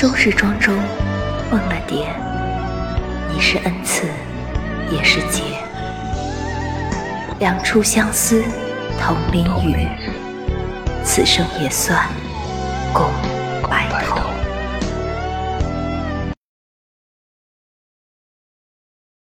终是庄周梦了蝶你是恩赐也是劫两处相思同淋雨此生也算共。